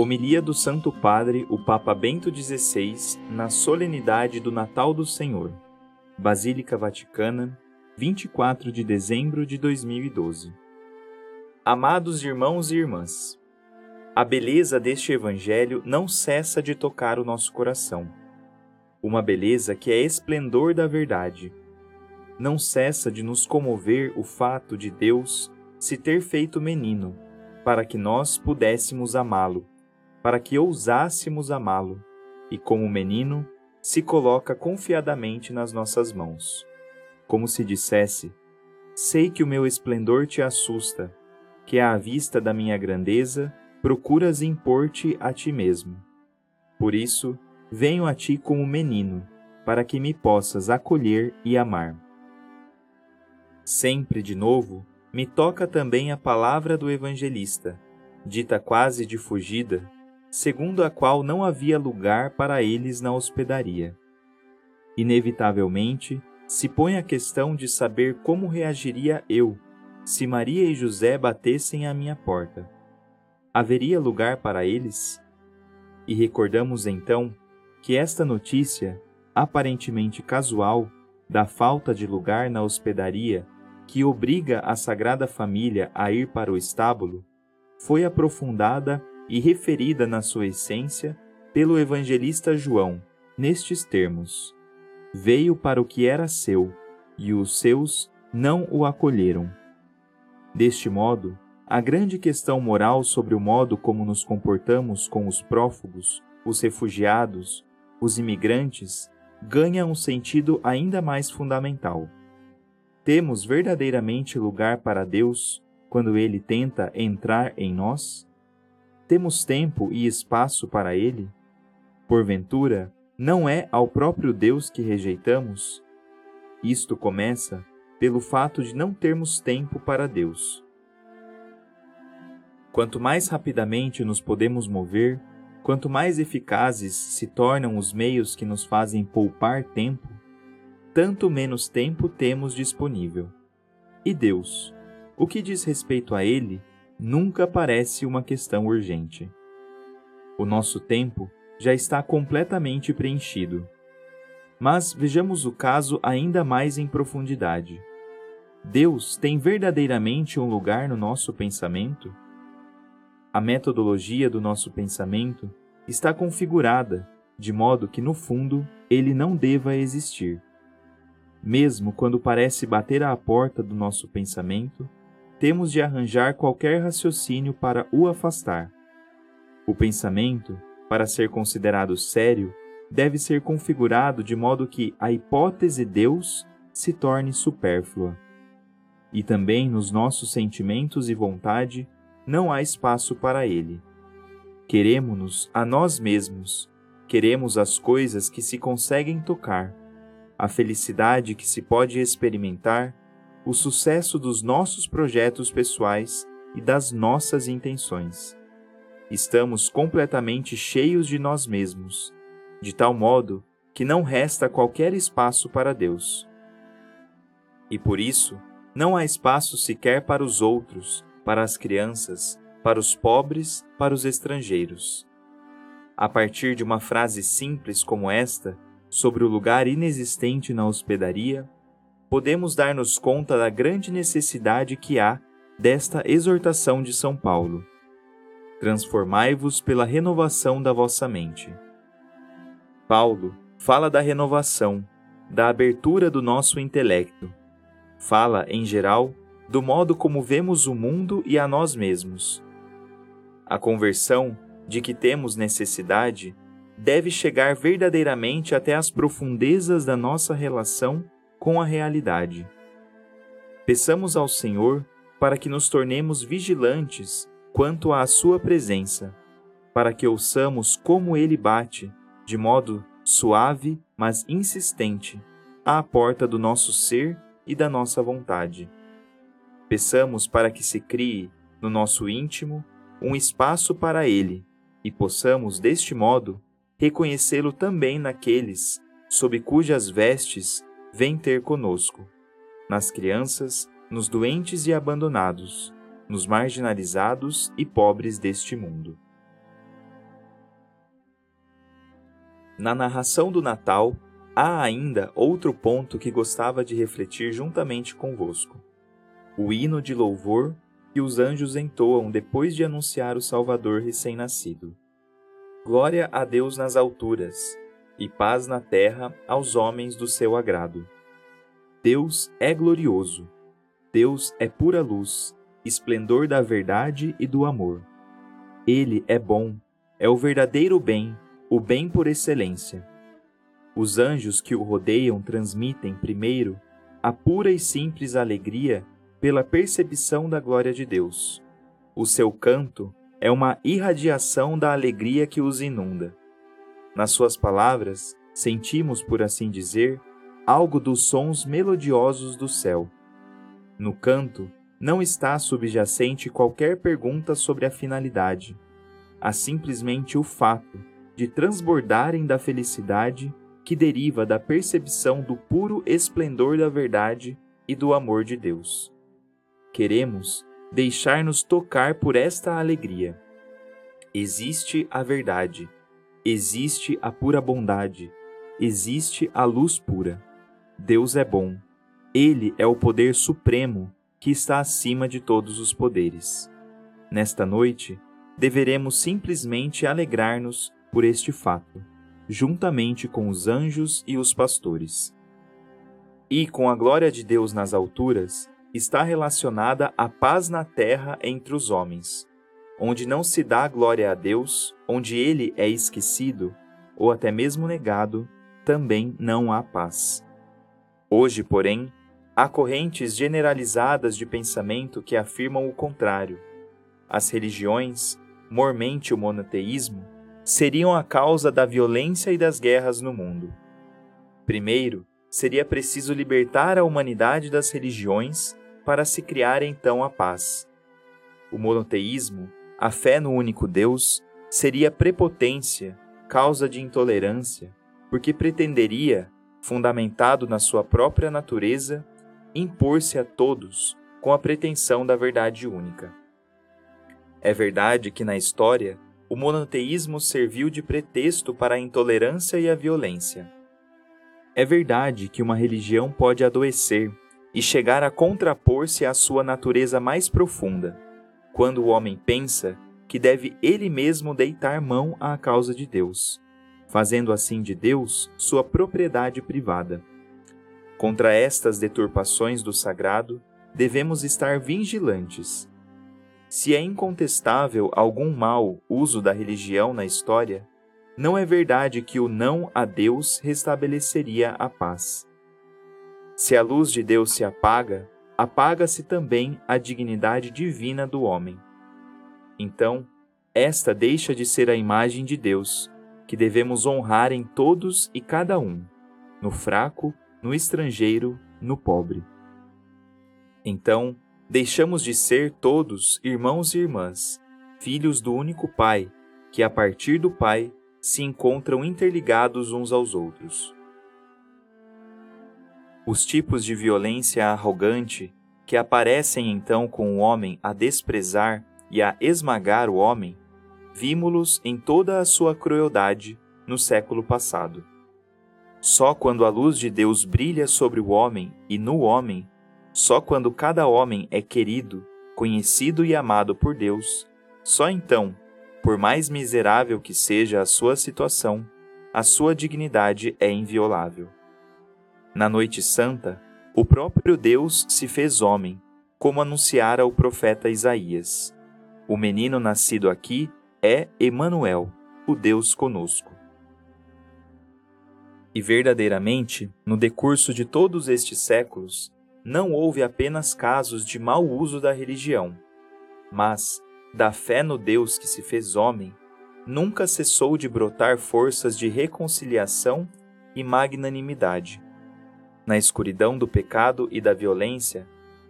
Homilia do Santo Padre, o Papa Bento XVI, na solenidade do Natal do Senhor. Basílica Vaticana, 24 de dezembro de 2012. Amados irmãos e irmãs, a beleza deste Evangelho não cessa de tocar o nosso coração. Uma beleza que é esplendor da verdade. Não cessa de nos comover o fato de Deus se ter feito menino, para que nós pudéssemos amá-lo para que ousássemos amá-lo, e como menino, se coloca confiadamente nas nossas mãos. Como se dissesse: Sei que o meu esplendor te assusta, que à vista da minha grandeza procuras impor-te a ti mesmo. Por isso, venho a ti como menino, para que me possas acolher e amar. Sempre de novo, me toca também a palavra do evangelista, dita quase de fugida, segundo a qual não havia lugar para eles na hospedaria. Inevitavelmente, se põe a questão de saber como reagiria eu se Maria e José batessem à minha porta. Haveria lugar para eles? E recordamos então que esta notícia, aparentemente casual, da falta de lugar na hospedaria que obriga a Sagrada Família a ir para o estábulo, foi aprofundada e referida na sua essência pelo evangelista João, nestes termos: Veio para o que era seu, e os seus não o acolheram. Deste modo, a grande questão moral sobre o modo como nos comportamos com os prófugos, os refugiados, os imigrantes, ganha um sentido ainda mais fundamental. Temos verdadeiramente lugar para Deus quando Ele tenta entrar em nós? Temos tempo e espaço para Ele? Porventura, não é ao próprio Deus que rejeitamos? Isto começa pelo fato de não termos tempo para Deus. Quanto mais rapidamente nos podemos mover, quanto mais eficazes se tornam os meios que nos fazem poupar tempo, tanto menos tempo temos disponível. E Deus, o que diz respeito a Ele, nunca parece uma questão urgente. O nosso tempo já está completamente preenchido. Mas vejamos o caso ainda mais em profundidade. Deus tem verdadeiramente um lugar no nosso pensamento? A metodologia do nosso pensamento está configurada de modo que, no fundo, ele não deva existir. Mesmo quando parece bater à porta do nosso pensamento, temos de arranjar qualquer raciocínio para o afastar. O pensamento, para ser considerado sério, deve ser configurado de modo que a hipótese Deus se torne supérflua. E também nos nossos sentimentos e vontade não há espaço para ele. Queremos-nos a nós mesmos, queremos as coisas que se conseguem tocar, a felicidade que se pode experimentar o sucesso dos nossos projetos pessoais e das nossas intenções. Estamos completamente cheios de nós mesmos, de tal modo que não resta qualquer espaço para Deus. E por isso, não há espaço sequer para os outros, para as crianças, para os pobres, para os estrangeiros. A partir de uma frase simples como esta, sobre o lugar inexistente na hospedaria, podemos dar-nos conta da grande necessidade que há desta exortação de São Paulo. Transformai-vos pela renovação da vossa mente. Paulo fala da renovação, da abertura do nosso intelecto. Fala, em geral, do modo como vemos o mundo e a nós mesmos. A conversão de que temos necessidade deve chegar verdadeiramente até as profundezas da nossa relação com a realidade. Peçamos ao Senhor para que nos tornemos vigilantes quanto à Sua presença, para que ouçamos como Ele bate, de modo suave, mas insistente, à porta do nosso ser e da nossa vontade. Peçamos para que se crie, no nosso íntimo, um espaço para Ele e possamos, deste modo, reconhecê-lo também naqueles sob cujas vestes vem ter conosco, nas crianças, nos doentes e abandonados, nos marginalizados e pobres deste mundo. Na narração do Natal, há ainda outro ponto que gostava de refletir juntamente convosco: o hino de louvor que os anjos entoam depois de anunciar o Salvador recém-nascido. Glória a Deus nas alturas, e paz na terra aos homens do seu agrado. Deus é glorioso, Deus é pura luz, esplendor da verdade e do amor. Ele é bom, é o verdadeiro bem, o bem por excelência. Os anjos que o rodeiam transmitem, primeiro, a pura e simples alegria pela percepção da glória de Deus. O seu canto é uma irradiação da alegria que os inunda. Nas suas palavras, sentimos, por assim dizer, algo dos sons melodiosos do céu. No canto, não está subjacente qualquer pergunta sobre a finalidade. Há simplesmente o fato de transbordarem da felicidade que deriva da percepção do puro esplendor da verdade e do amor de Deus. Queremos deixar-nos tocar por esta alegria. Existe a verdade, existe a pura bondade, existe a luz pura. Deus é bom. Ele é o poder supremo que está acima de todos os poderes. Nesta noite, deveremos simplesmente alegrar-nos por este fato, juntamente com os anjos e os pastores. E com a glória de Deus nas alturas, está relacionada à paz na terra entre os homens, onde não se dá glória a Deus, onde ele é esquecido ou até mesmo negado, também não há paz. Hoje, porém, há correntes generalizadas de pensamento que afirmam o contrário. As religiões, mormente o monoteísmo, seriam a causa da violência e das guerras no mundo. Primeiro, seria preciso libertar a humanidade das religiões para se criar então a paz. O monoteísmo, a fé no único Deus, seria prepotência, causa de intolerância, porque pretenderia, fundamentado na sua própria natureza, impor-se a todos com a pretensão da verdade única. É verdade que na história o monoteísmo serviu de pretexto para a intolerância e a violência. É verdade que uma religião pode adoecer e chegar a contrapor-se à sua natureza mais profunda, quando o homem pensa que deve ele mesmo deitar mão à causa de Deus, fazendo assim de Deus sua propriedade privada. Contra estas deturpações do sagrado, devemos estar vigilantes. Se é incontestável algum mau uso da religião na história, não é verdade que o não a Deus restabeleceria a paz. Se a luz de Deus se apaga, apaga-se também a dignidade divina do homem. Então, esta deixa de ser a imagem de Deus, que devemos honrar em todos e cada um, no fraco, no estrangeiro, no pobre. Então, deixamos de ser todos irmãos e irmãs, filhos do único Pai, que a partir do Pai se encontram interligados uns aos outros. Os tipos de violência arrogante que aparecem então com o homem a desprezar e a esmagar o homem, vimos-los em toda a sua crueldade no século passado. Só quando a luz de Deus brilha sobre o homem e no homem, só quando cada homem é querido, conhecido e amado por Deus, só então, por mais miserável que seja a sua situação, a sua dignidade é inviolável. Na noite santa, o próprio Deus se fez homem, como anunciara o profeta Isaías. O menino nascido aqui é Emanuel, o Deus conosco. E verdadeiramente, no decurso de todos estes séculos, não houve apenas casos de mau uso da religião, mas, da fé no Deus que se fez homem, nunca cessou de brotar forças de reconciliação e magnanimidade na escuridão do pecado e da violência,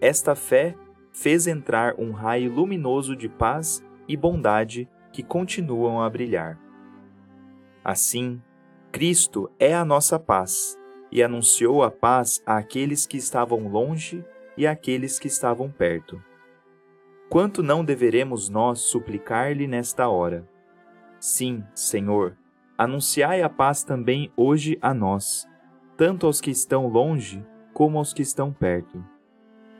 esta fé fez entrar um raio luminoso de paz e bondade que continuam a brilhar. Assim, Cristo é a nossa paz e anunciou a paz àqueles que estavam longe e àqueles que estavam perto. Quanto não deveremos nós suplicar-lhe nesta hora? Sim, Senhor, anunciai a paz também hoje a nós, tanto aos que estão longe como aos que estão perto.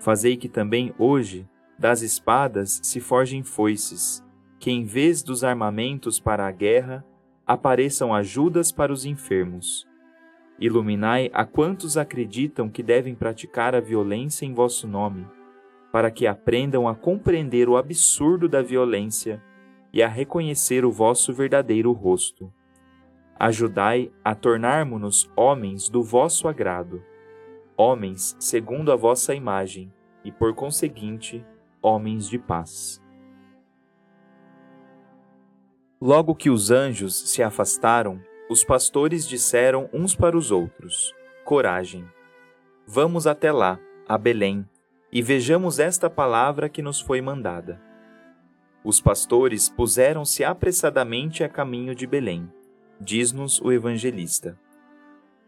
Fazei que também hoje das espadas se forjem foices, que em vez dos armamentos para a guerra, apareçam ajudas para os enfermos. Iluminai a quantos acreditam que devem praticar a violência em vosso nome, para que aprendam a compreender o absurdo da violência e a reconhecer o vosso verdadeiro rosto. Ajudai a tornarmos-nos homens do vosso agrado, homens segundo a vossa imagem, e por conseguinte, homens de paz. Logo que os anjos se afastaram, os pastores disseram uns para os outros: Coragem. Vamos até lá, a Belém, e vejamos esta palavra que nos foi mandada. Os pastores puseram-se apressadamente a caminho de Belém, diz-nos o evangelista.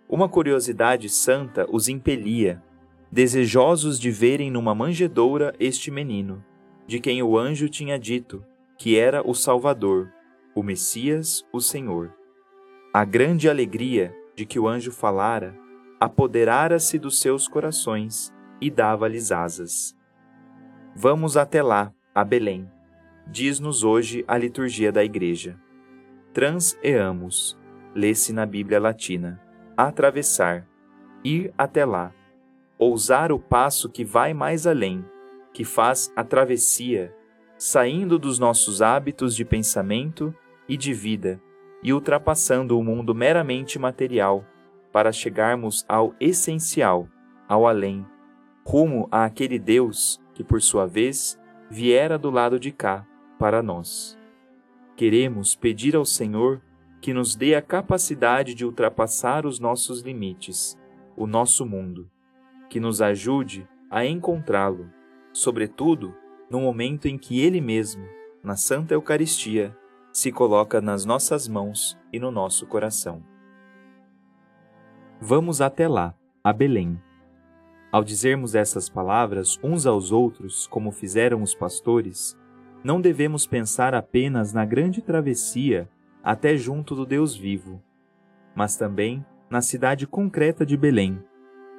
Uma curiosidade santa os impelia desejosos de verem numa manjedoura este menino, de quem o anjo tinha dito que era o Salvador, o Messias, o Senhor. A grande alegria de que o anjo falara apoderara-se dos seus corações e dava-lhes asas. Vamos até lá, a Belém, diz-nos hoje a liturgia da Igreja. Trans-eamos, lê-se na Bíblia Latina, atravessar, ir até lá. Ousar o passo que vai mais além, que faz a travessia, saindo dos nossos hábitos de pensamento e de vida e ultrapassando o mundo meramente material para chegarmos ao essencial, ao além, rumo àquele Deus que, por sua vez, viera do lado de cá para nós. Queremos pedir ao Senhor que nos dê a capacidade de ultrapassar os nossos limites, o nosso mundo que nos ajude a encontrá-lo, sobretudo no momento em que Ele mesmo, na Santa Eucaristia, se coloca nas nossas mãos e no nosso coração. Vamos até lá, a Belém. Ao dizermos essas palavras uns aos outros, como fizeram os pastores, não devemos pensar apenas na grande travessia até junto do Deus vivo, mas também na cidade concreta de Belém,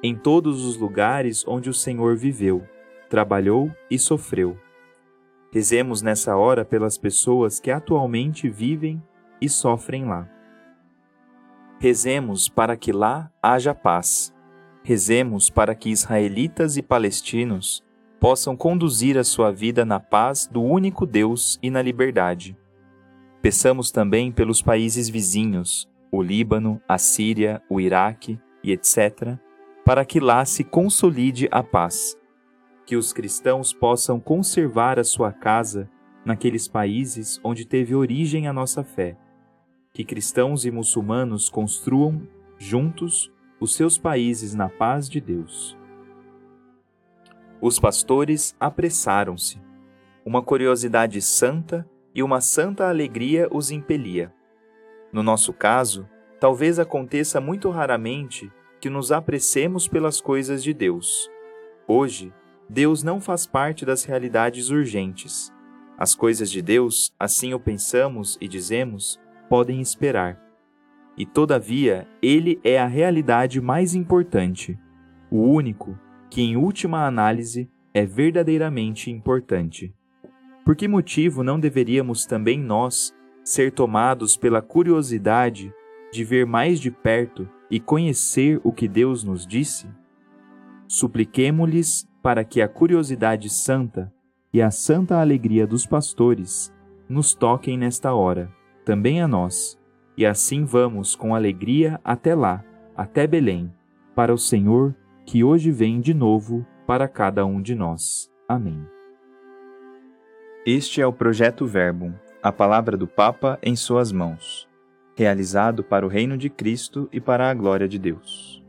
em todos os lugares onde o Senhor viveu, trabalhou e sofreu. Rezemos nessa hora pelas pessoas que atualmente vivem e sofrem lá. Rezemos para que lá haja paz. Rezemos para que israelitas e palestinos possam conduzir a sua vida na paz do único Deus e na liberdade. Peçamos também pelos países vizinhos, o Líbano, a Síria, o Iraque e etc., para que lá se consolide a paz. Que os cristãos possam conservar a sua casa naqueles países onde teve origem a nossa fé. Que cristãos e muçulmanos construam, juntos, os seus países na paz de Deus. Os pastores apressaram-se. Uma curiosidade santa e uma santa alegria os impelia. No nosso caso, talvez aconteça muito raramente que nos apressemos pelas coisas de Deus. Hoje, Deus não faz parte das realidades urgentes. As coisas de Deus, assim o pensamos e dizemos, podem esperar. E todavia, Ele é a realidade mais importante, o único que, em última análise, é verdadeiramente importante. Por que motivo não deveríamos também nós ser tomados pela curiosidade de ver mais de perto e conhecer o que Deus nos disse? Supliquemo-lhes para que a curiosidade santa e a santa alegria dos pastores nos toquem nesta hora, também a nós, e assim vamos com alegria até lá, até Belém, para o Senhor que hoje vem de novo para cada um de nós. Amém. Este é o projeto Verbo, a palavra do Papa em suas mãos realizado para o reino de Cristo e para a glória de Deus.